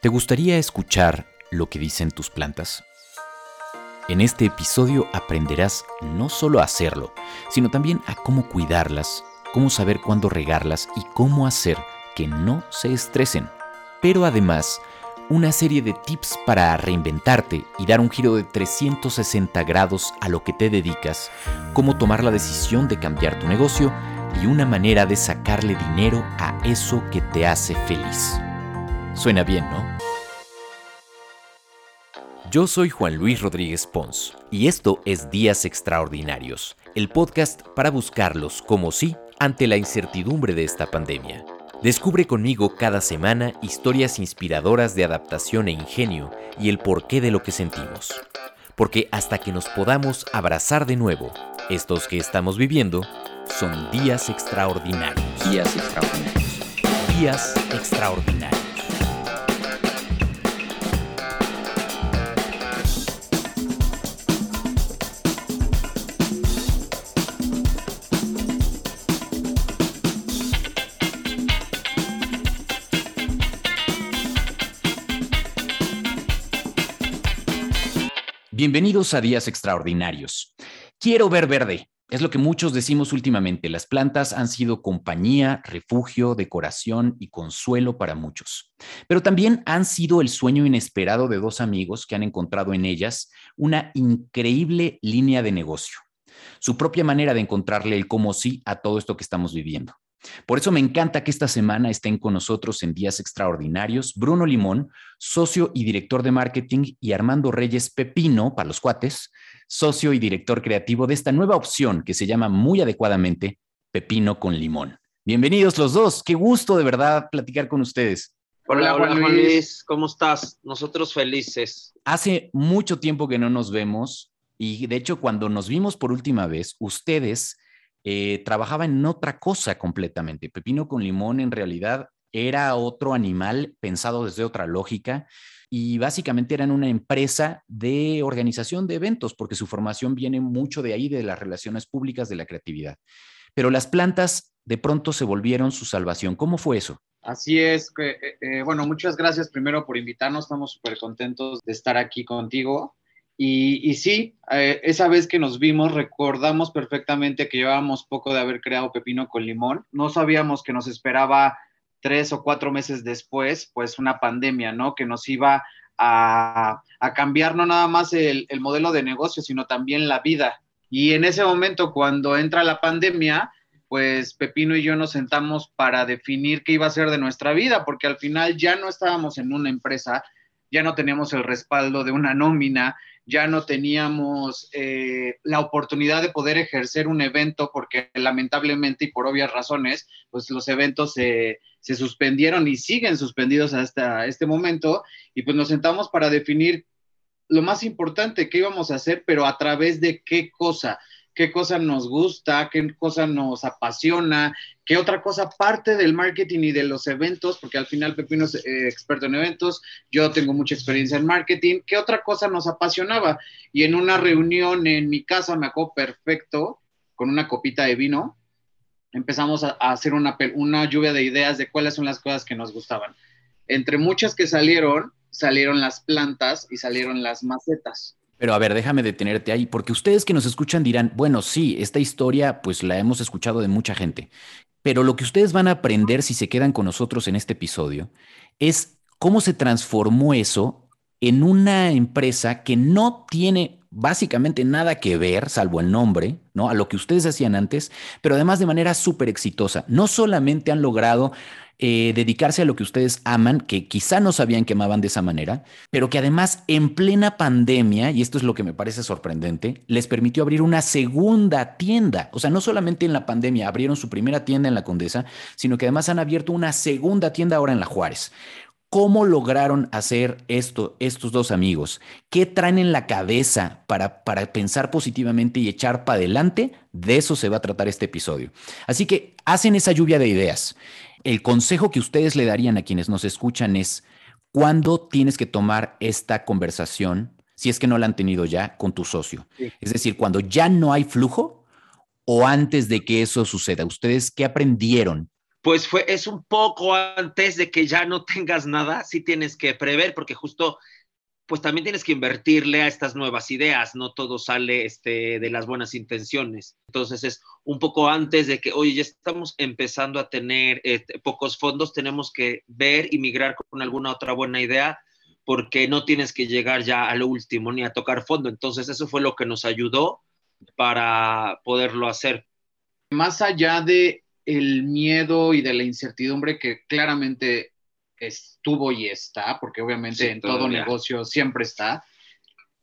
¿Te gustaría escuchar lo que dicen tus plantas? En este episodio aprenderás no solo a hacerlo, sino también a cómo cuidarlas, cómo saber cuándo regarlas y cómo hacer que no se estresen. Pero además, una serie de tips para reinventarte y dar un giro de 360 grados a lo que te dedicas, cómo tomar la decisión de cambiar tu negocio y una manera de sacarle dinero a eso que te hace feliz. Suena bien, ¿no? Yo soy Juan Luis Rodríguez Pons y esto es Días Extraordinarios, el podcast para buscarlos como sí ante la incertidumbre de esta pandemia. Descubre conmigo cada semana historias inspiradoras de adaptación e ingenio y el porqué de lo que sentimos. Porque hasta que nos podamos abrazar de nuevo, estos que estamos viviendo son días extraordinarios. Días extraordinarios. Días extraordinarios. Bienvenidos a Días Extraordinarios. Quiero ver verde. Es lo que muchos decimos últimamente. Las plantas han sido compañía, refugio, decoración y consuelo para muchos. Pero también han sido el sueño inesperado de dos amigos que han encontrado en ellas una increíble línea de negocio. Su propia manera de encontrarle el cómo sí a todo esto que estamos viviendo. Por eso me encanta que esta semana estén con nosotros en Días Extraordinarios Bruno Limón, socio y director de marketing, y Armando Reyes Pepino, para los cuates, socio y director creativo de esta nueva opción que se llama muy adecuadamente Pepino con Limón. Bienvenidos los dos, qué gusto de verdad platicar con ustedes. Hola, hola Juan Luis, ¿cómo estás? Nosotros felices. Hace mucho tiempo que no nos vemos y de hecho cuando nos vimos por última vez, ustedes eh, trabajaba en otra cosa completamente. Pepino con limón en realidad era otro animal pensado desde otra lógica y básicamente eran una empresa de organización de eventos porque su formación viene mucho de ahí, de las relaciones públicas, de la creatividad. Pero las plantas de pronto se volvieron su salvación. ¿Cómo fue eso? Así es, eh, eh, bueno, muchas gracias primero por invitarnos, estamos súper contentos de estar aquí contigo. Y, sí, eh, esa vez que nos vimos, recordamos perfectamente que llevábamos poco de haber creado Pepino con Limón. No sabíamos que nos esperaba tres o cuatro meses después, pues una pandemia, ¿no? Que nos iba a, cambiar no nada más el, el, modelo de negocio, sino también la vida. Y en ese momento, cuando entra la pandemia, pues Pepino y yo nos sentamos para definir qué iba a ser de nuestra vida, porque al final ya no estábamos en una empresa, ya no teníamos el respaldo de una nómina, ya no teníamos eh, la oportunidad de poder ejercer un evento porque lamentablemente y por obvias razones, pues los eventos se, suspendieron y siguen suspendidos hasta este momento. Y pues nos sentamos para definir lo más importante, qué íbamos a hacer, pero a través de qué cosa qué cosa nos gusta, qué cosa nos apasiona, qué otra cosa parte del marketing y de los eventos, porque al final Pepino es eh, experto en eventos, yo tengo mucha experiencia en marketing, qué otra cosa nos apasionaba. Y en una reunión en mi casa, me acuerdo perfecto, con una copita de vino, empezamos a, a hacer una, una lluvia de ideas de cuáles son las cosas que nos gustaban. Entre muchas que salieron, salieron las plantas y salieron las macetas. Pero a ver, déjame detenerte ahí, porque ustedes que nos escuchan dirán, bueno, sí, esta historia pues la hemos escuchado de mucha gente, pero lo que ustedes van a aprender si se quedan con nosotros en este episodio es cómo se transformó eso en una empresa que no tiene básicamente nada que ver, salvo el nombre, ¿no? A lo que ustedes hacían antes, pero además de manera súper exitosa. No solamente han logrado eh, dedicarse a lo que ustedes aman, que quizá no sabían que amaban de esa manera, pero que además en plena pandemia, y esto es lo que me parece sorprendente, les permitió abrir una segunda tienda. O sea, no solamente en la pandemia abrieron su primera tienda en la Condesa, sino que además han abierto una segunda tienda ahora en la Juárez. ¿Cómo lograron hacer esto estos dos amigos? ¿Qué traen en la cabeza para, para pensar positivamente y echar para adelante? De eso se va a tratar este episodio. Así que hacen esa lluvia de ideas el consejo que ustedes le darían a quienes nos escuchan es, ¿cuándo tienes que tomar esta conversación, si es que no la han tenido ya, con tu socio? Es decir, cuando ya no hay flujo o antes de que eso suceda. ¿Ustedes qué aprendieron? Pues fue, es un poco antes de que ya no tengas nada, sí tienes que prever, porque justo pues también tienes que invertirle a estas nuevas ideas, no todo sale este, de las buenas intenciones. Entonces es un poco antes de que, oye, ya estamos empezando a tener este, pocos fondos, tenemos que ver y migrar con alguna otra buena idea, porque no tienes que llegar ya a lo último ni a tocar fondo. Entonces eso fue lo que nos ayudó para poderlo hacer. Más allá de el miedo y de la incertidumbre que claramente estuvo y está, porque obviamente en todo negocio siempre está,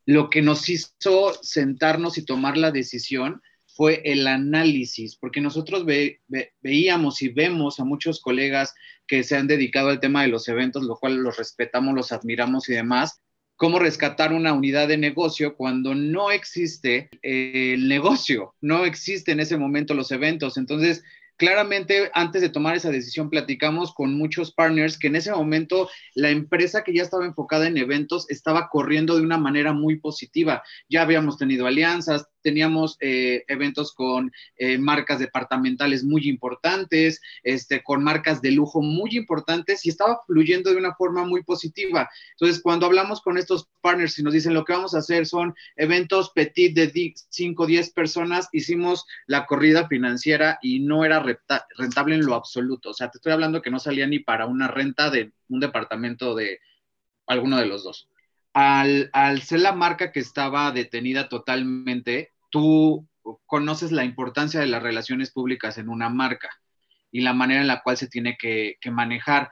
lo que nos hizo sentarnos y tomar la decisión fue el análisis, porque nosotros veíamos y vemos a muchos colegas que se han dedicado al tema de los eventos, lo cual los respetamos, los admiramos y demás, cómo rescatar una unidad de negocio cuando no existe el negocio, no existe en ese momento los eventos. Entonces, claramente antes de tomar esa decisión platicamos con muchos partners que en ese momento la empresa que ya estaba enfocada en eventos estaba corriendo de una manera muy positiva. Ya habíamos tenido alianzas, teníamos eh, eventos con eh, marcas departamentales muy importantes, este, con marcas de lujo muy importantes y estaba fluyendo de una forma muy positiva. Entonces, cuando hablamos con estos partners y nos dicen lo que vamos a hacer son eventos petit de 5 o 10 personas, hicimos la corrida financiera y no era rentable en lo absoluto. O sea, te estoy hablando que no salía ni para una renta de un departamento de alguno de los dos. Al, al, ser la marca que estaba detenida totalmente, tú conoces la importancia de las relaciones públicas en una marca y la manera en la cual se tiene que, manejar.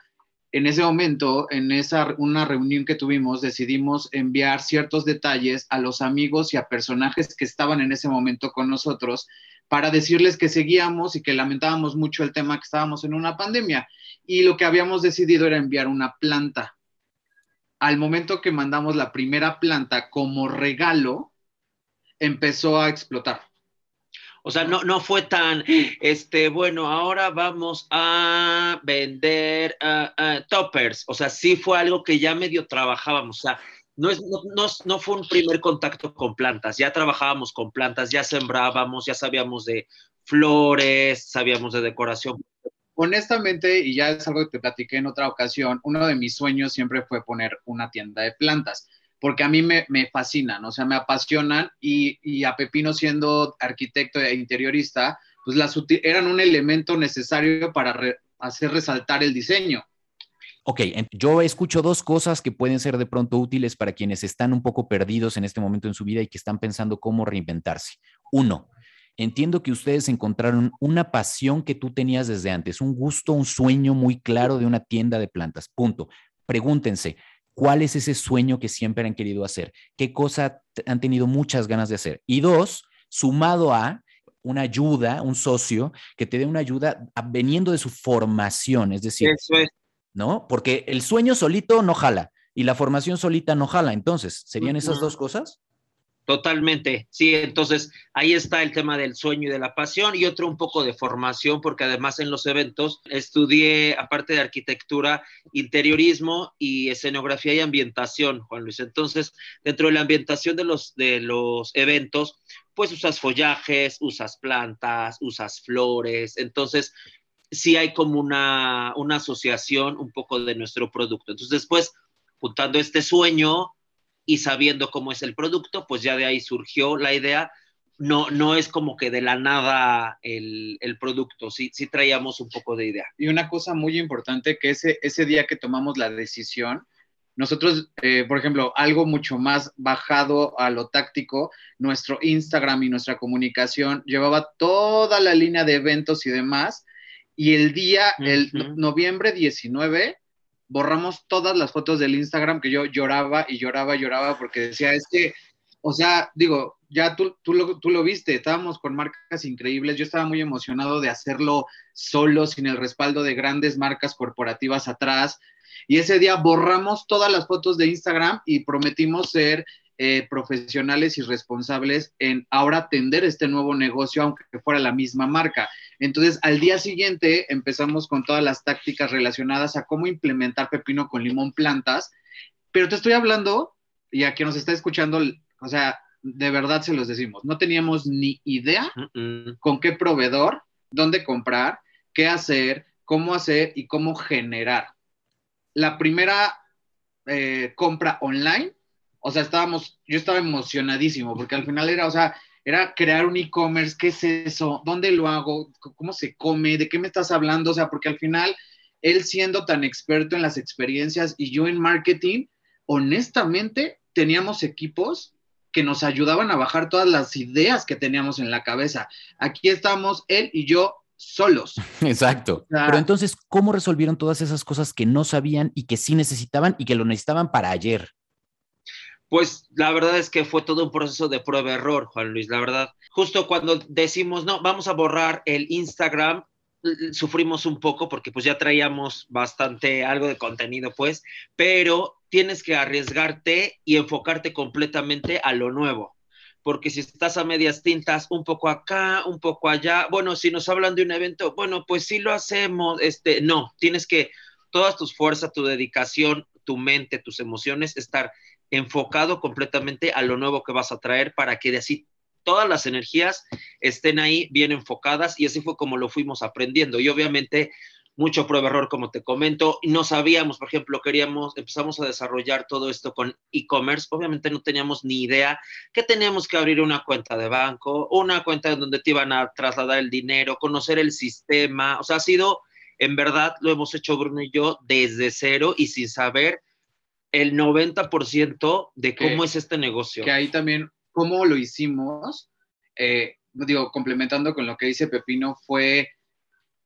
En ese momento, en esa una reunión que tuvimos, decidimos enviar ciertos detalles a los amigos y a personajes que estaban en ese momento con nosotros para decirles que seguíamos y que lamentábamos mucho el tema que estábamos en una pandemia. Y lo que habíamos decidido era enviar una planta. Al momento que mandamos la primera planta como regalo, empezó a explotar. O sea, no, no fue tan, este, bueno, ahora vamos a vender toppers. O sea, sí fue algo que ya medio trabajábamos. O sea, no, es, no, no, fue un primer contacto con plantas. Ya trabajábamos con plantas, ya sembrábamos, ya sabíamos de flores, sabíamos de decoración. Honestamente, y ya es algo que te platiqué en otra ocasión, uno de mis sueños siempre fue poner una tienda de plantas porque a mí me, me fascinan, o sea, me apasionan y, a Pepino siendo arquitecto e interiorista, pues las eran un elemento necesario para hacer resaltar el diseño. Ok, yo escucho dos cosas que pueden ser de pronto útiles para quienes están un poco perdidos en este momento en su vida y que están pensando cómo reinventarse. Uno, entiendo que ustedes encontraron una pasión que tú tenías desde antes, un gusto, un sueño muy claro de una tienda de plantas. Punto. Pregúntense, ¿Cuál es ese sueño que siempre han querido hacer? ¿Qué cosa han tenido muchas ganas de hacer? Y dos, sumado a una ayuda, un socio que te dé una ayuda veniendo de su formación, es decir, ¿no? Porque el sueño solito no jala y la formación solita no jala. Entonces, ¿serían esas dos cosas? Totalmente, sí, entonces ahí está el tema del sueño y de la pasión y otro un poco de formación, porque además en los eventos estudié, aparte de arquitectura, interiorismo y escenografía y ambientación, Juan Luis. Entonces, dentro de la ambientación de los, de los eventos, pues usas follajes, usas plantas, usas flores, entonces sí hay como una, una asociación un poco de nuestro producto. Entonces, después, juntando este sueño, y sabiendo cómo es el producto, pues ya de ahí surgió la idea. No, no es como que de la nada el, el producto, sí, sí traíamos un poco de idea. Y una cosa muy importante que ese, ese día que tomamos la decisión, nosotros, eh, por ejemplo, algo mucho más bajado a lo táctico, nuestro Instagram y nuestra comunicación llevaba toda la línea de eventos y demás. Y el día, el noviembre 19, borramos todas las fotos del Instagram que yo lloraba y lloraba y lloraba porque decía, es que, o sea, digo, ya tú, tú, lo, tú lo viste, estábamos con marcas increíbles, yo estaba muy emocionado de hacerlo solo, sin el respaldo de grandes marcas corporativas atrás. Y ese día borramos todas las fotos de Instagram y prometimos ser eh, profesionales y responsables en ahora atender este nuevo negocio, aunque fuera la misma marca. Entonces, al día siguiente empezamos con todas las tácticas relacionadas a cómo implementar pepino con limón plantas, pero te estoy hablando, y a quien nos está escuchando, o sea, de verdad se los decimos, no teníamos ni idea con qué proveedor, dónde comprar, qué hacer, cómo hacer y cómo generar. La primera eh, compra online, o sea, estábamos, yo estaba emocionadísimo porque al final era, o sea, era crear un e-commerce, ¿qué es eso? ¿Dónde lo hago? ¿Cómo se come? ¿De qué me estás hablando? O sea, porque al final, él siendo tan experto en las experiencias y yo en marketing, honestamente, teníamos equipos que nos ayudaban a bajar todas las ideas que teníamos en la cabeza. Aquí estamos él y yo solos. Exacto. Pero entonces, ¿cómo resolvieron todas esas cosas que no sabían y que sí necesitaban y que lo necesitaban para ayer? Pues la verdad es que fue todo un proceso de prueba-error, Juan Luis, la verdad. Justo cuando decimos, no, vamos a borrar el Instagram, sufrimos un poco porque pues ya traíamos bastante algo de contenido, pues, pero tienes que arriesgarte y enfocarte completamente a lo nuevo. Porque si estás a medias tintas, un poco acá, un poco allá, bueno, si nos hablan de un evento, bueno, pues sí lo hacemos, este, no, tienes que todas tus fuerzas, tu dedicación, tu mente, tus emociones, estar enfocado completamente a lo nuevo que vas a traer para que de así todas las energías estén ahí bien enfocadas y así fue como lo fuimos aprendiendo. Y obviamente mucho prueba error, como te comento, no sabíamos, por ejemplo, queríamos, empezamos a desarrollar todo esto con e-commerce, obviamente no teníamos ni idea que teníamos que abrir una cuenta de banco, una cuenta en donde te iban a trasladar el dinero, conocer el sistema, o sea, ha sido, en verdad, lo hemos hecho Bruno y yo desde cero y sin saber el 90% de cómo es este negocio. Que ahí también, cómo lo hicimos, eh, digo, complementando con lo que dice Pepino, fue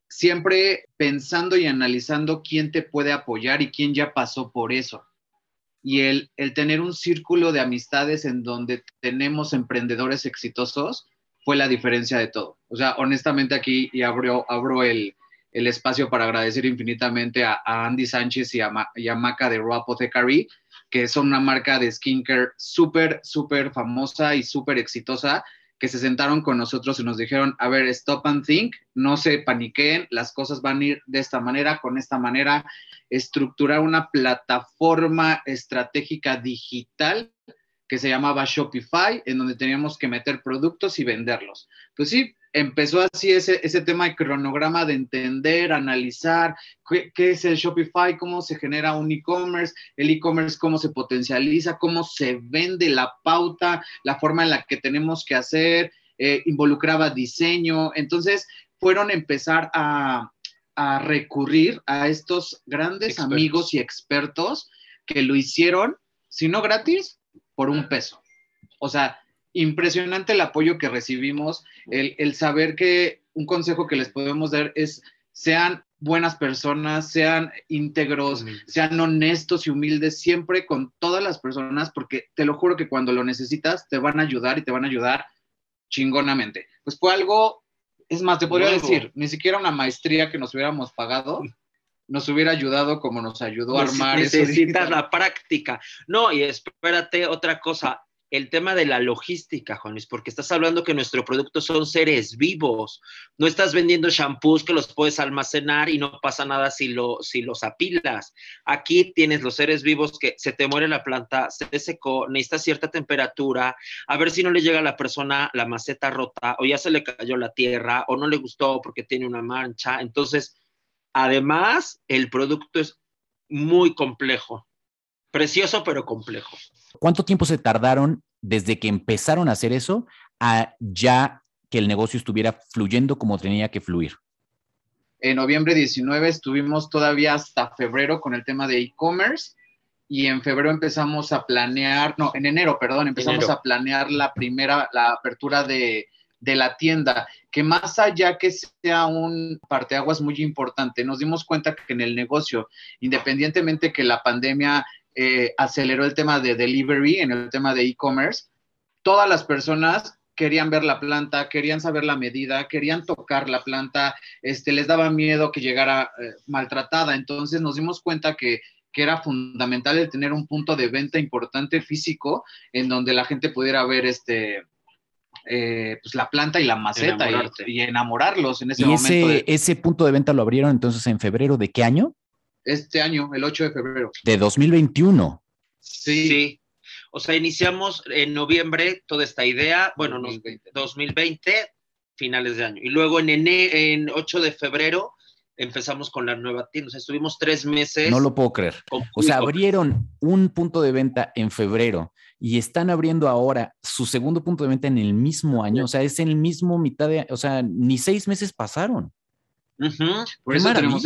siempre pensando y analizando quién te puede apoyar y quién ya pasó por eso. Y el, el tener un círculo de amistades en donde tenemos emprendedores exitosos fue la diferencia de todo. O sea, honestamente aquí, y abro, abro el, el espacio para agradecer infinitamente a, Andy Sánchez y a, Maca de Raw Apothecary, que son una marca de skincare súper, súper famosa y súper exitosa, que se sentaron con nosotros y nos dijeron, a ver, stop and think, no se paniqueen, las cosas van a ir de esta manera, con esta manera, estructurar una plataforma estratégica digital que se llamaba Shopify, en donde teníamos que meter productos y venderlos. Pues sí, empezó así ese, ese tema de cronograma de entender, analizar qué, qué es el Shopify, cómo se genera un e-commerce, el e-commerce cómo se potencializa, cómo se vende la pauta, la forma en la que tenemos que hacer, eh, involucraba diseño. Entonces, fueron a empezar a, a recurrir a estos grandes amigos y expertos que lo hicieron, si no gratis, por un peso. O sea, impresionante el apoyo que recibimos, el, saber que un consejo que les podemos dar es sean buenas personas, sean íntegros, sean honestos y humildes siempre con todas las personas, porque te lo juro que cuando lo necesitas te van a ayudar y te van a ayudar chingonamente. Pues fue algo, es más, te podría decir, ni siquiera una maestría que nos hubiéramos pagado nos hubiera ayudado como nos ayudó a armar. Necesitas la práctica. No, y espérate otra cosa, el tema de la logística, Juanis, porque estás hablando que nuestro producto son seres vivos. No estás vendiendo shampoos que los puedes almacenar y no pasa nada si, lo, si los apilas. Aquí tienes los seres vivos que se te muere la planta, se te secó, necesita cierta temperatura, a ver si no le llega a la persona la maceta rota o ya se le cayó la tierra o no le gustó porque tiene una mancha. Entonces, además, el producto es muy complejo. Precioso, pero complejo. ¿Cuánto tiempo se tardaron desde que empezaron a hacer eso a ya que el negocio estuviera fluyendo como tenía que fluir? En noviembre 19 estuvimos todavía hasta febrero con el tema de e-commerce y en febrero empezamos a planear, no, en enero, perdón, empezamos a planear la primera, la apertura de, de la tienda, que más allá que sea un parteaguas muy importante, nos dimos cuenta que en el negocio, independientemente que la pandemia eh, aceleró el tema de delivery, en el tema de e-commerce, todas las personas querían ver la planta, querían saber la medida, querían tocar la planta, este, les daba miedo que llegara eh, maltratada. Entonces nos dimos cuenta que, que, era fundamental el tener un punto de venta importante físico en donde la gente pudiera ver este, eh, pues la planta y la maceta y, enamorarlos en ese ¿Y Ese, ese punto de venta lo abrieron entonces en febrero de qué año? este año, el 8 de febrero. De 2021. Sí. O sea, iniciamos en noviembre toda esta idea, bueno, 2020, finales de año. Y luego en, en 8 de febrero empezamos con la nueva tienda. O sea, estuvimos tres meses. No lo puedo creer. O sea, abrieron un punto de venta en febrero y están abriendo ahora su segundo punto de venta en el mismo año. O sea, es en el mismo mitad de, o sea, ni seis meses pasaron. Por, eso tenemos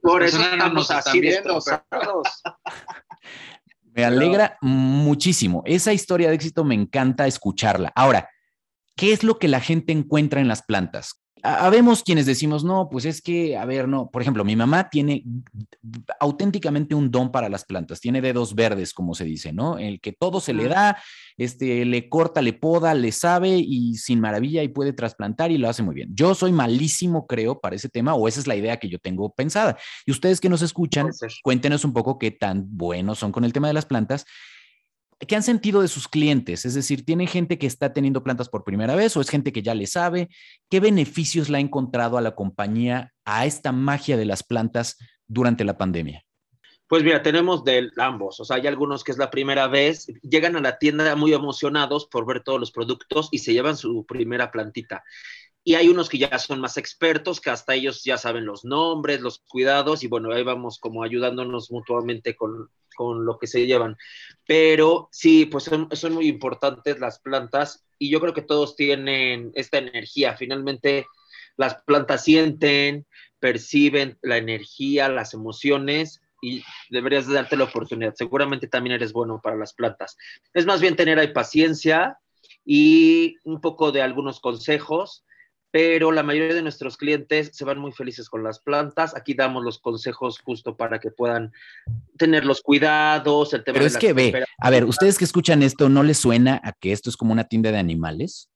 Por eso estamos así Me alegra muchísimo. Esa historia de éxito me encanta escucharla. Ahora, ¿qué es lo que la gente encuentra en las plantas? Habemos quienes decimos, no, pues es que, a ver, no, por ejemplo, mi mamá tiene auténticamente un don para las plantas, tiene dedos verdes, como se dice, ¿no? El que todo se le da, este, le corta, le poda, le sabe y sin maravilla y puede trasplantar y lo hace muy bien. Yo soy malísimo, creo, para ese tema, o esa es la idea que yo tengo pensada. Y ustedes que nos escuchan, cuéntenos un poco qué tan buenos son con el tema de las plantas ¿Qué han sentido de sus clientes? Es decir, ¿tienen gente que está teniendo plantas por primera vez o es gente que ya le sabe? ¿Qué beneficios le ha encontrado a la compañía a esta magia de las plantas durante la pandemia? Pues mira, tenemos de ambos, o sea, hay algunos que es la primera vez, llegan a la tienda muy emocionados por ver todos los productos y se llevan su primera plantita. Y hay unos que ya son más expertos, que hasta ellos ya saben los nombres, los cuidados, y bueno, ahí vamos como ayudándonos mutuamente con, con lo que se llevan. Pero sí, pues son, son, muy importantes las plantas y yo creo que todos tienen esta energía. Finalmente, las plantas sienten, perciben la energía, las emociones y deberías darte la oportunidad. Seguramente también eres bueno para las plantas. Es más bien tener ahí paciencia y un poco de algunos consejos pero la mayoría de nuestros clientes se van muy felices con las plantas. Aquí damos los consejos justo para que puedan tener los cuidados, el tema Pero es que ve, a ver, ustedes que escuchan esto, ¿no les suena a que esto es como una tienda de animales?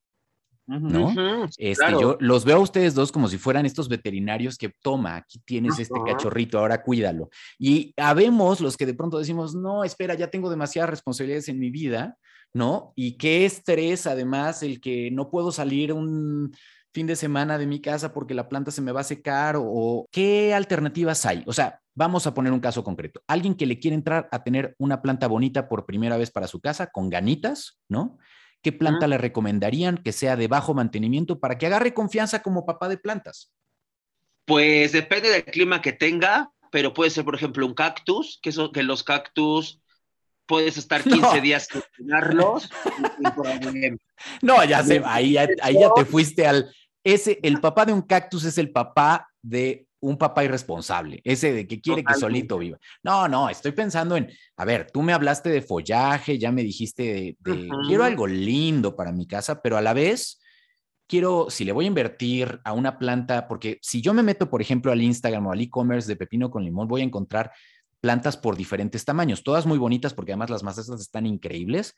¿no? este, Yo los veo a ustedes dos como si fueran estos veterinarios que toma, aquí tienes este cachorrito, ahora cuídalo. Y habemos los que de pronto decimos, no, espera, ya tengo demasiadas responsabilidades en mi vida, ¿no? Y qué estrés, además, el que no puedo salir un fin de semana de mi casa porque la planta se me va a secar o, qué alternativas hay. O sea, vamos a poner un caso concreto. Alguien que le quiere entrar a tener una planta bonita por primera vez para su casa con ganitas, ¿no? ¿Qué planta le recomendarían que sea de bajo mantenimiento para que agarre confianza como papá de plantas? Pues depende del clima que tenga, pero puede ser, por ejemplo, un cactus, que, que los cactus puedes estar 15 días sin no, ya sé, ahí, ahí ya te fuiste al, ese, el papá de un cactus es el papá de un papá irresponsable, ese de que quiere que solito viva. No, no, estoy pensando en, a ver, tú me hablaste de follaje, ya me dijiste de, quiero algo lindo para mi casa, pero a la vez quiero, si le voy a invertir a una planta, porque si yo me meto, por ejemplo, al Instagram o al e-commerce de pepino con limón, voy a encontrar plantas por diferentes tamaños, todas muy bonitas porque además las masas están increíbles,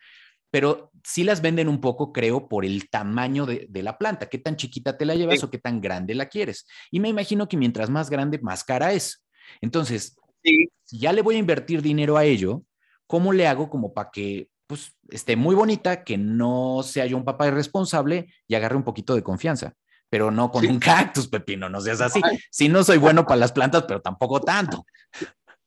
pero sí las venden un poco, creo, por el tamaño de, la planta, qué tan chiquita te la llevas o qué tan grande la quieres. Y me imagino que mientras más grande, más cara es. Entonces, si ya le voy a invertir dinero a ello, ¿cómo le hago como para que pues, esté muy bonita, que no sea yo un papá irresponsable y agarre un poquito de confianza? Pero no con un cactus, Pepino, no seas así. Si no soy bueno para las plantas, pero tampoco tanto.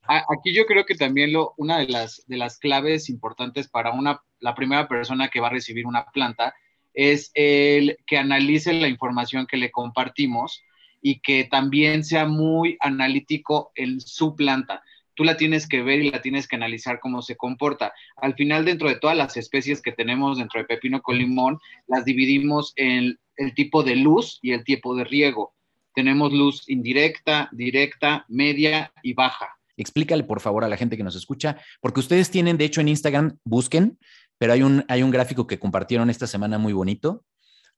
Aquí yo creo que también lo, una de las, de las claves importantes para una, la primera persona que va a recibir una planta es el que analice la información que le compartimos y que también sea muy analítico en su planta. Tú la tienes que ver y la tienes que analizar cómo se comporta. Al final, dentro de todas las especies que tenemos dentro de pepino con limón, las dividimos en el tipo de luz y el tipo de riego. Tenemos luz indirecta, directa, media y baja. Explícale, por favor, a la gente que nos escucha, porque ustedes tienen, de hecho, en Instagram, busquen, pero hay un, hay un gráfico que compartieron esta semana muy bonito,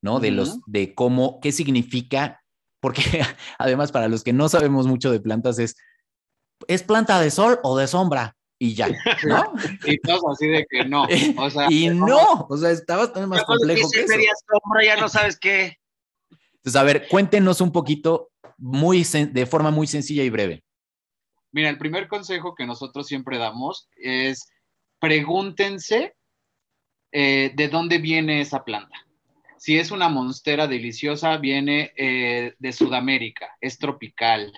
¿no? De los, de cómo, qué significa, porque además para los que no sabemos mucho de plantas es, ¿es planta de sol o de sombra? Y ya, ¿no? y todos así de que no. O sea, y no, o sea, está bastante más complejo que eso. sombra, ya no sabes qué. Entonces, a ver, cuéntenos un poquito muy, de forma muy sencilla y breve. Mira, el primer consejo que nosotros siempre damos es pregúntense eh, de dónde viene esa planta. Si es una monstera deliciosa, viene eh, de Sudamérica, es tropical.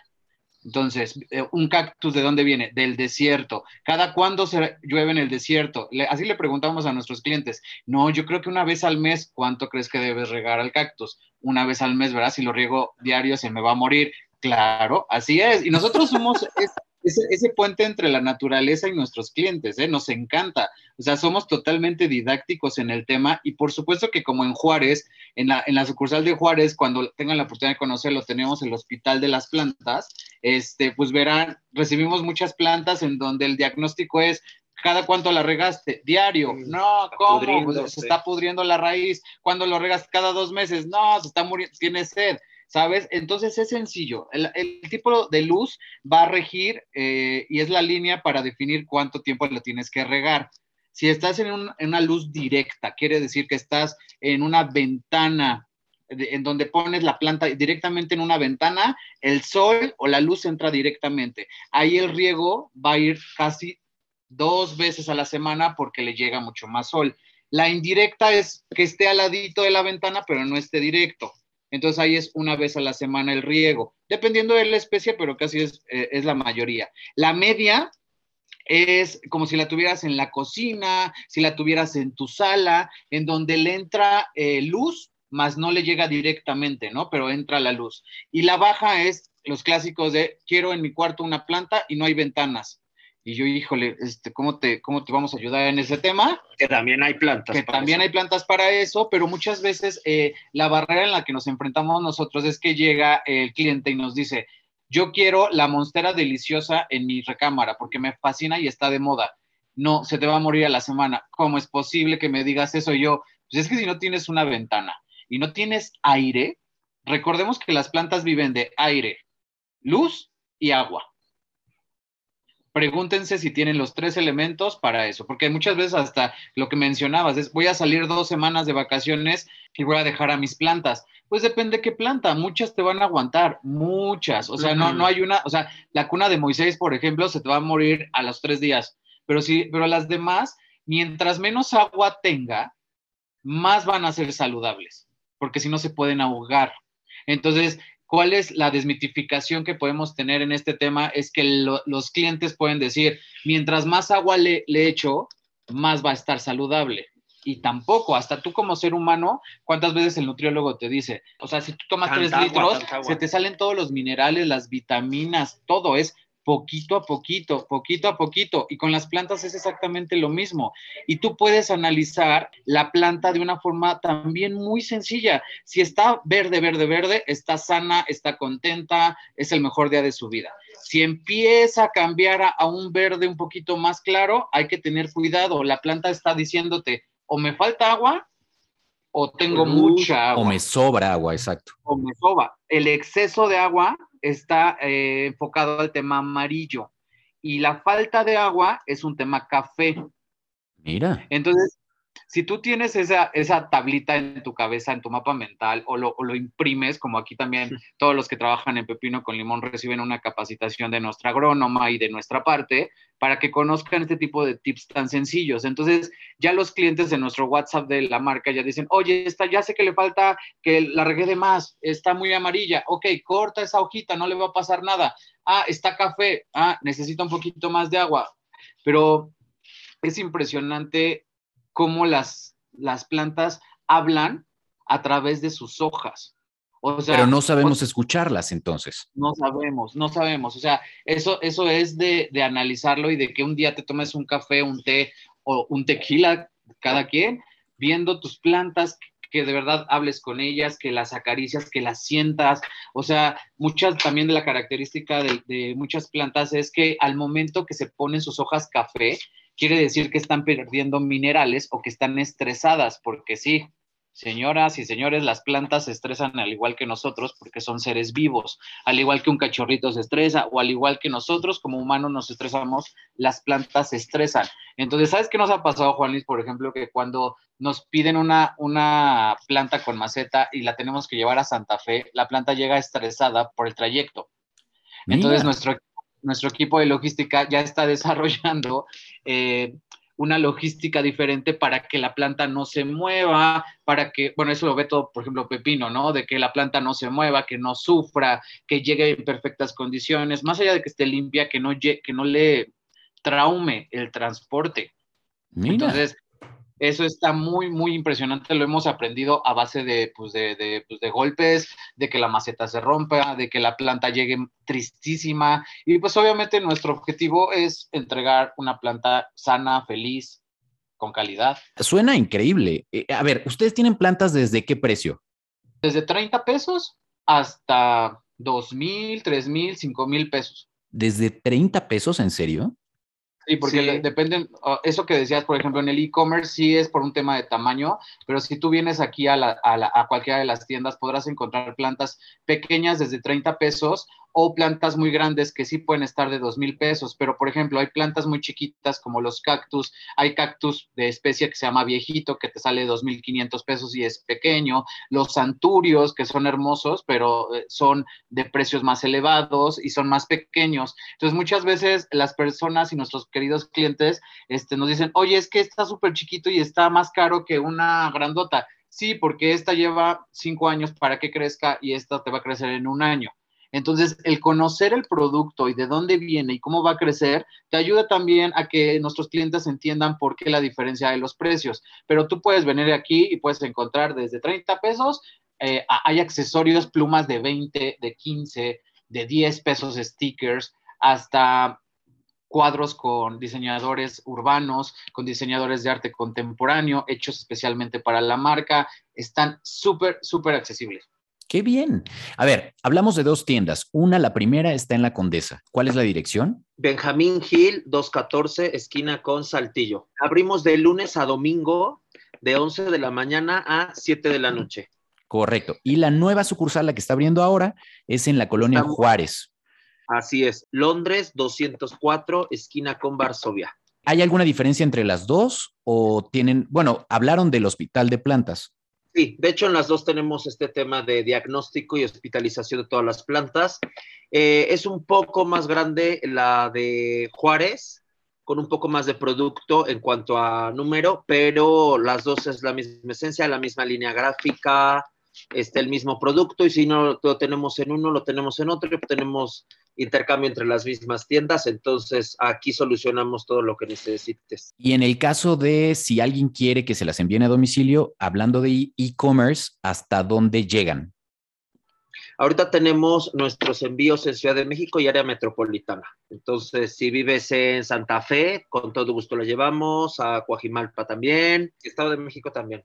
Entonces, eh, un cactus, ¿de dónde viene? Del desierto. ¿Cada cuándo se llueve en el desierto? así le preguntamos a nuestros clientes. No, yo creo que una vez al mes, ¿cuánto crees que debes regar al cactus? Una vez al mes, ¿verdad? Si lo riego diario, se me va a morir Claro, así es. Y nosotros somos ese, puente entre la naturaleza y nuestros clientes, ¿eh? nos encanta. O sea, somos totalmente didácticos en el tema y por supuesto que como en Juárez, en la, en la sucursal de Juárez, cuando tengan la oportunidad de conocerlo, tenemos el Hospital de las Plantas, este, pues verán, recibimos muchas plantas en donde el diagnóstico es ¿Cada cuánto la regaste? Diario. No, ¿cómo? Pues, se está pudriendo la raíz. ¿Cuándo lo regas? Cada dos meses. No, se está muriendo, tiene sed. ¿Sabes? Entonces es sencillo. El, tipo de luz va a regir eh, y es la línea para definir cuánto tiempo lo tienes que regar. Si estás en, una luz directa, quiere decir que estás en una ventana en donde pones la planta directamente en una ventana, el sol o la luz entra directamente. Ahí el riego va a ir casi dos veces a la semana porque le llega mucho más sol. La indirecta es que esté al ladito de la ventana, pero no esté directo. Entonces ahí es una vez a la semana el riego, dependiendo de la especie, pero casi es, eh, es la mayoría. La media es como si la tuvieras en la cocina, si la tuvieras en tu sala, en donde le entra eh, luz, más no le llega directamente, ¿no? Pero entra la luz. Y la baja es los clásicos de quiero en mi cuarto una planta y no hay ventanas. Y yo, híjole, este, ¿cómo, te, ¿cómo te vamos a ayudar en ese tema? Que también hay plantas. Que también hay plantas para eso, pero muchas veces eh, la barrera en la que nos enfrentamos nosotros es que llega el cliente y nos dice, yo quiero la monstera deliciosa en mi recámara porque me fascina y está de moda. No, se te va a morir a la semana. ¿Cómo es posible que me digas eso? yo, pues es que si no tienes una ventana y no tienes aire, recordemos que las plantas viven de aire, luz y agua pregúntense si tienen los tres elementos para eso, porque muchas veces hasta lo que mencionabas es, voy a salir dos semanas de vacaciones y voy a dejar a mis plantas. Pues depende qué planta, muchas te van a aguantar, muchas, o sea, no, no hay una, o sea, la cuna de Moisés, por ejemplo, se te va a morir a los tres días, pero sí, pero las demás, mientras menos agua tenga, más van a ser saludables, porque si no se pueden ahogar. Entonces, ¿Cuál es la desmitificación que podemos tener en este tema? Es que los clientes pueden decir, mientras más agua le, le echo, más va a estar saludable. Y tampoco, hasta tú como ser humano, ¿cuántas veces el nutriólogo te dice? O sea, si tú tomas tres litros, se te salen todos los minerales, las vitaminas, todo es poquito a poquito, poquito a poquito. Y con las plantas es exactamente lo mismo. Y tú puedes analizar la planta de una forma también muy sencilla. Si está verde, verde, verde, está sana, está contenta, es el mejor día de su vida. Si empieza a cambiar a, un verde un poquito más claro, hay que tener cuidado. La planta está diciéndote, o me falta agua o tengo mucha agua. O me sobra agua, exacto. O me sobra. El exceso de agua está eh, enfocado al tema amarillo y la falta de agua es un tema café. Mira. Entonces, si tú tienes esa, esa tablita en tu cabeza, en tu mapa mental, o lo, imprimes, como aquí también todos los que trabajan en Pepino con Limón reciben una capacitación de nuestra agrónoma y de nuestra parte, para que conozcan este tipo de tips tan sencillos. Entonces, ya los clientes de nuestro WhatsApp de la marca ya dicen, oye, esta, ya sé que le falta que la regue de más, está muy amarilla, ok, corta esa hojita, no le va a pasar nada. Ah, está café, ah, necesita un poquito más de agua. Pero es impresionante cómo las, las plantas hablan a través de sus hojas. O sea, Pero no sabemos escucharlas entonces. No sabemos, no sabemos. O sea, eso, eso es de, de, analizarlo y de que un día te tomes un café, un té o un tequila, cada quien, viendo tus plantas, que de verdad hables con ellas, que las acaricias, que las sientas. O sea, muchas también de la característica de, de muchas plantas es que al momento que se ponen sus hojas café, quiere decir que están perdiendo minerales o que están estresadas, porque sí, señoras y señores, las plantas se estresan al igual que nosotros porque son seres vivos, al igual que un cachorrito se estresa o al igual que nosotros como humanos nos estresamos, las plantas se estresan. Entonces, ¿sabes qué nos ha pasado, Juan Luis, por ejemplo, que cuando nos piden una, una planta con maceta y la tenemos que llevar a Santa Fe, la planta llega estresada por el trayecto. Entonces, nuestro nuestro equipo de logística ya está desarrollando eh, una logística diferente para que la planta no se mueva, para que, bueno, eso lo ve todo, por ejemplo, Pepino, ¿no? De que la planta no se mueva, que no sufra, que llegue en perfectas condiciones, más allá de que esté limpia, que no, que no le traume el transporte. Entonces, Eso está muy, muy impresionante. Lo hemos aprendido a base de, pues de, pues de, golpes, de que la maceta se rompa, de que la planta llegue tristísima. Y pues obviamente nuestro objetivo es entregar una planta sana, feliz, con calidad. Suena increíble. Eh, a ver, ¿ustedes tienen plantas desde qué precio? Desde 30 pesos hasta 2 mil, 3 mil, 5 mil pesos. ¿Desde 30 pesos, en serio? Sí, porque dependen, ah, eso que decías, por ejemplo, en el e-commerce sí es por un tema de tamaño, pero si tú vienes aquí a, la, a, a cualquiera de las tiendas podrás encontrar plantas pequeñas desde 30 pesos o plantas muy grandes que sí pueden estar de dos mil pesos, pero por ejemplo hay plantas muy chiquitas como los cactus, hay cactus de especie que se llama viejito que te sale dos mil quinientos pesos y es pequeño, los santurios que son hermosos pero eh, son de precios más elevados y son más pequeños. Entonces muchas veces las personas y nuestros queridos clientes este, nos dicen, oye, es que está súper chiquito y está más caro que una grandota. Sí, porque esta lleva cinco años para que crezca y esta te va a crecer en un año. Entonces, el conocer el producto y de dónde viene y cómo va a crecer, te ayuda también a que nuestros clientes entiendan por qué la diferencia de los precios. Pero tú puedes venir aquí y puedes encontrar desde 30 pesos, eh, hay accesorios, plumas de 20, de 15, de 10 pesos stickers, hasta cuadros con diseñadores urbanos, con diseñadores de arte contemporáneo, hechos especialmente para la marca. Están súper, súper accesibles. Qué bien. A ver, hablamos de dos tiendas. Una, la primera, está en la Condesa. ¿Cuál es la dirección? Benjamín Gil, 214, esquina con Saltillo. Abrimos de lunes a domingo, de 11 de la mañana a 7 de la noche. Correcto. Y la nueva sucursal, la que está abriendo ahora, es en la colonia Juárez. Así es. Londres, 204, esquina con Varsovia. ¿Hay alguna diferencia entre las dos o tienen, bueno, hablaron del hospital de plantas? Sí, de hecho en las dos tenemos este tema de diagnóstico y hospitalización de todas las plantas. Eh, es un poco más grande la de Juárez, con un poco más de producto en cuanto a número, pero las dos es la misma esencia, la misma línea gráfica, este, el mismo producto, y si no lo tenemos en uno, lo tenemos en otro, tenemos intercambio entre las mismas tiendas, entonces aquí solucionamos todo lo que necesites. Y en el caso de si alguien quiere que se las envíen a domicilio, hablando de e-commerce, ¿hasta dónde llegan? Ahorita tenemos nuestros envíos en Ciudad de México y área metropolitana. Entonces, si vives en Santa Fe, con todo gusto lo llevamos, a Coajimalpa también, Estado de México también.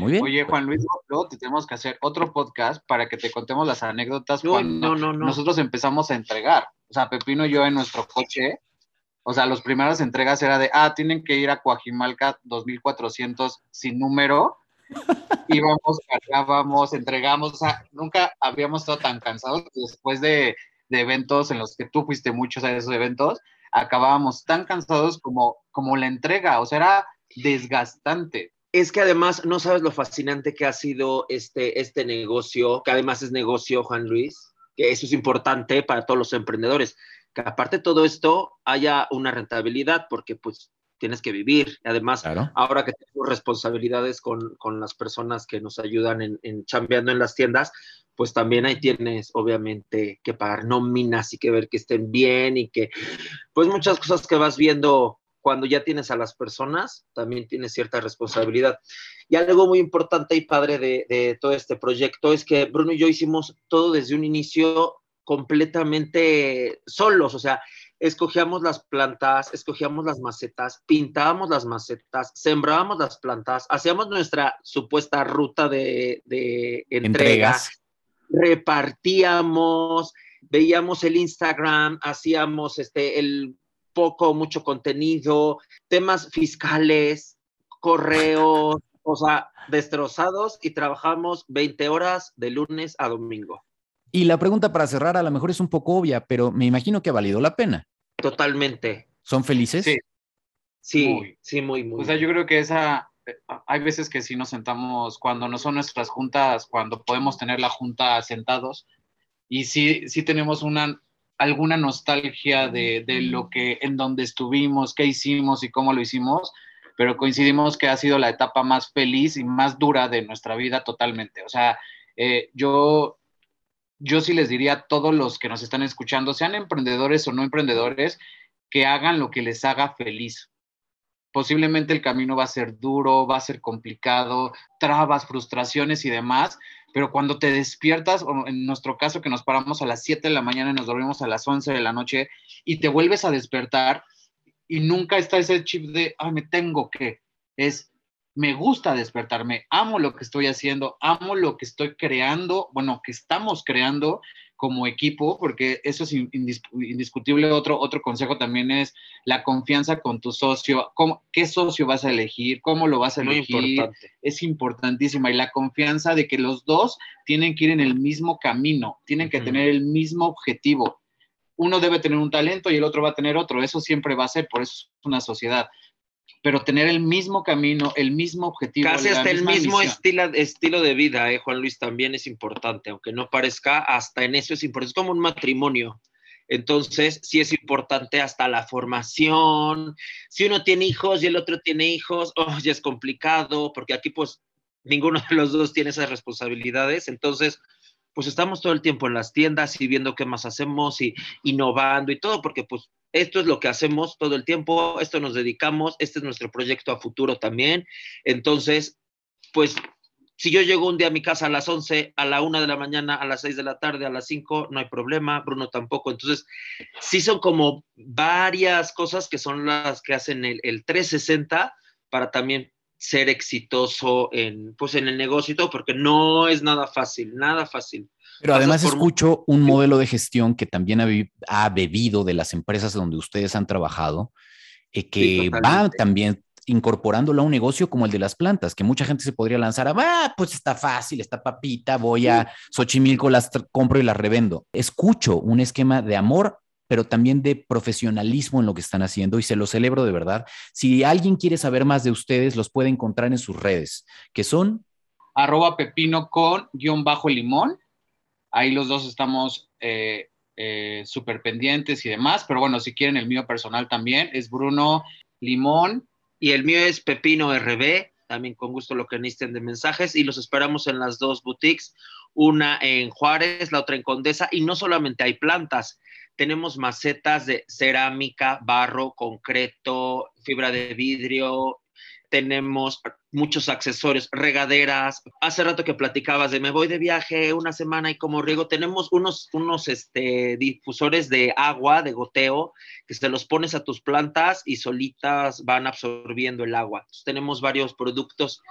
Muy bien. Oye, Juan Luis, luego te tenemos que hacer otro podcast para que te contemos las anécdotas cuando nosotros empezamos a entregar. O sea, Pepino y yo en nuestro coche, o sea, las primeras entregas era de, ah, tienen que ir a Coajimalca 2400 sin número. Íbamos, cargábamos, entregamos, o sea, nunca habíamos estado tan cansados después de, de eventos en los que tú fuiste muchos a esos eventos, acabábamos tan cansados como, como la entrega, o sea, era desgastante es que además no sabes lo fascinante que ha sido este, este negocio, que además es negocio, Juan Luis, que eso es importante para todos los emprendedores, que aparte de todo esto haya una rentabilidad, porque pues tienes que vivir. Además, ahora que tenemos responsabilidades con, las personas que nos ayudan en, en chambeando en las tiendas, pues también ahí tienes obviamente que pagar nóminas y que ver que estén bien y que pues muchas cosas que vas viendo cuando ya tienes a las personas, también tienes cierta responsabilidad. Y algo muy importante y padre de, todo este proyecto es que Bruno y yo hicimos todo desde un inicio completamente solos, o sea, escogíamos las plantas, escogíamos las macetas, pintábamos las macetas, sembrábamos las plantas, hacíamos nuestra supuesta ruta de, de entregas, repartíamos, veíamos el Instagram, hacíamos este, el poco, mucho contenido, temas fiscales, correos, o sea, destrozados y trabajamos 20 horas de lunes a domingo. Y la pregunta para cerrar a lo mejor es un poco obvia, pero me imagino que ha valido la pena. Totalmente. ¿Son felices? Sí. Sí, sí, muy, muy. O sea, yo creo que esa, eh, hay veces que sí nos sentamos cuando no son nuestras juntas, cuando podemos tener la junta sentados, y sí, sí tenemos una, alguna nostalgia de, lo que, en donde estuvimos, qué hicimos y cómo lo hicimos, pero coincidimos que ha sido la etapa más feliz y más dura de nuestra vida totalmente. O sea, eh, yo, yo sí les diría a todos los que nos están escuchando, sean emprendedores o no emprendedores, que hagan lo que les haga feliz. posiblemente el camino va a ser duro, va a ser complicado, trabas, frustraciones y demás, pero cuando te despiertas, o en nuestro caso que nos paramos a las 7 de la mañana y nos dormimos a las 11 de la noche y te vuelves a despertar y nunca está ese chip de, ay, me tengo que, es, me gusta despertarme, amo lo que estoy haciendo, amo lo que estoy creando, bueno, que estamos creando como equipo, porque eso es indiscutible. Otro, otro consejo también es la confianza con tu socio. ¿Cómo, ¿Qué socio vas a elegir? ¿Cómo lo vas a elegir? Es importantísima. Y la confianza de que los dos tienen que ir en el mismo camino, tienen que tener el mismo objetivo. Uno debe tener un talento y el otro va a tener otro. Eso siempre va a ser, por eso es una sociedad pero tener el mismo camino, el mismo objetivo. Casi hasta el mismo estilo, estilo de vida, eh, Juan Luis, también es importante, aunque no parezca, hasta en eso es importante, es como un matrimonio. Entonces, sí es importante hasta la formación. Si uno tiene hijos y el otro tiene hijos, oh, ya es complicado, porque aquí pues ninguno de los dos tiene esas responsabilidades. Entonces, pues estamos todo el tiempo en las tiendas y viendo qué más hacemos y innovando y todo, porque pues esto es lo que hacemos todo el tiempo, esto nos dedicamos, este es nuestro proyecto a futuro también. Entonces, pues si yo llego un día a mi casa a las 11, a la 1 de la mañana, a las 6 de la tarde, a las 5, no hay problema, Bruno tampoco. Entonces, sí son como varias cosas que son las que hacen el, el 360 para también ser exitoso en, pues, en el negocio y todo, porque no es nada fácil, nada fácil. Pero además escucho un modelo de gestión que también ha, bebido de las empresas donde ustedes han trabajado, eh, que va también incorporándolo a un negocio como el de las plantas, que mucha gente se podría lanzar a, ah, pues está fácil, está papita, voy a Xochimilco, las compro y las revendo. Escucho un esquema de amor, pero también de profesionalismo en lo que están haciendo y se lo celebro de verdad. Si alguien quiere saber más de ustedes, los puede encontrar en sus redes, que son arroba pepino con guion bajo limón Ahí los dos estamos eh, eh, súper pendientes y demás, pero bueno, si quieren el mío personal también, es Bruno Limón. Y el mío es Pepino RB, también con gusto lo que necesiten de mensajes, y los esperamos en las dos boutiques, una en Juárez, la otra en Condesa, y no solamente hay plantas, tenemos macetas de cerámica, barro, concreto, fibra de vidrio, tenemos muchos accesorios, regaderas. Hace rato que platicabas de me voy de viaje una semana y como riego, tenemos unos, unos este, difusores de agua, de goteo, que se los pones a tus plantas y solitas van absorbiendo el agua. tenemos varios productos.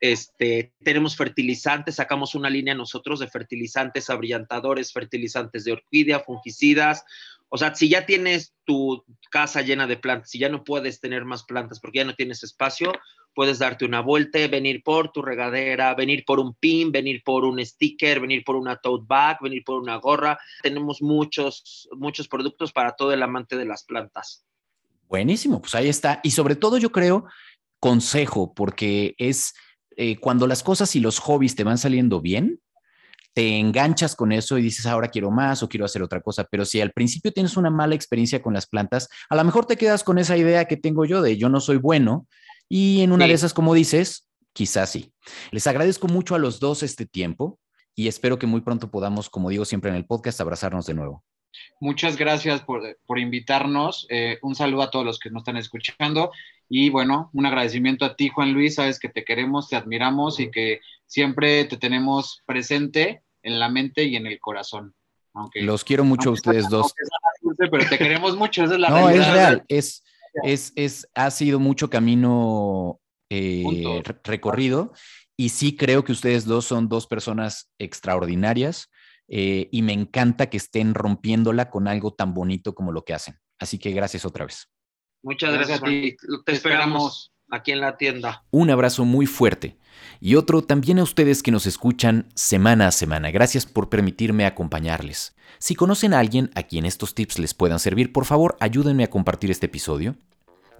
Este, tenemos fertilizantes, sacamos una línea nosotros de fertilizantes, abrillantadores, fertilizantes de orquídea, fungicidas, o sea, si ya tienes tu casa llena de plantas, si ya no puedes tener más plantas porque ya no tienes espacio, puedes darte una vuelta, venir por tu regadera, venir por un pin, venir por un sticker, venir por una tote bag, venir por una gorra. Tenemos muchos, muchos productos para todo el amante de las plantas. Buenísimo, pues ahí está. Y sobre todo yo creo, consejo, porque es eh, cuando las cosas y los hobbies te van saliendo bien, te enganchas con eso y dices, ahora quiero más o quiero hacer otra cosa. Pero si al principio tienes una mala experiencia con las plantas, a lo mejor te quedas con esa idea que tengo yo de yo no soy bueno. Y en una de esas, como dices, quizás sí. Les agradezco mucho a los dos este tiempo y espero que muy pronto podamos, como digo siempre en el podcast, abrazarnos de nuevo. Muchas gracias por, invitarnos. Eh, un saludo a todos los que nos están escuchando. Y bueno, un agradecimiento a ti, Juan Luis. Sabes que te queremos, te admiramos y que siempre te tenemos presente en la mente y en el corazón. Aunque, los quiero mucho a ustedes dos. pero te queremos mucho, esa es la No, es real, es, es, es, ha sido mucho camino eh, recorrido y sí creo que ustedes dos son dos personas extraordinarias eh, y me encanta que estén rompiéndola con algo tan bonito como lo que hacen. Así que gracias otra vez. Muchas gracias, a ti. Te esperamos aquí en la tienda. Un abrazo muy fuerte. Y otro también a ustedes que nos escuchan semana a semana. Gracias por permitirme acompañarles. Si conocen a alguien a quien estos tips les puedan servir, por favor ayúdenme a compartir este episodio.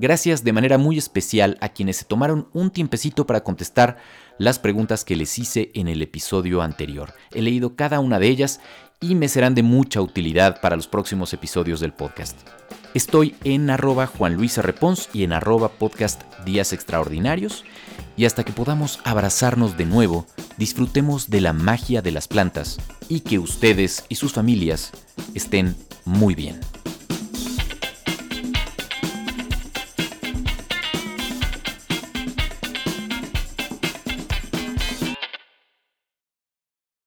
Gracias de manera muy especial a quienes se tomaron un tiempecito para contestar las preguntas que les hice en el episodio anterior. He leído cada una de ellas y me serán de mucha utilidad para los próximos episodios del podcast. Estoy en arroba Juan y en arroba podcast Días Extraordinarios. Y hasta que podamos abrazarnos de nuevo, disfrutemos de la magia de las plantas y que ustedes y sus familias estén muy bien.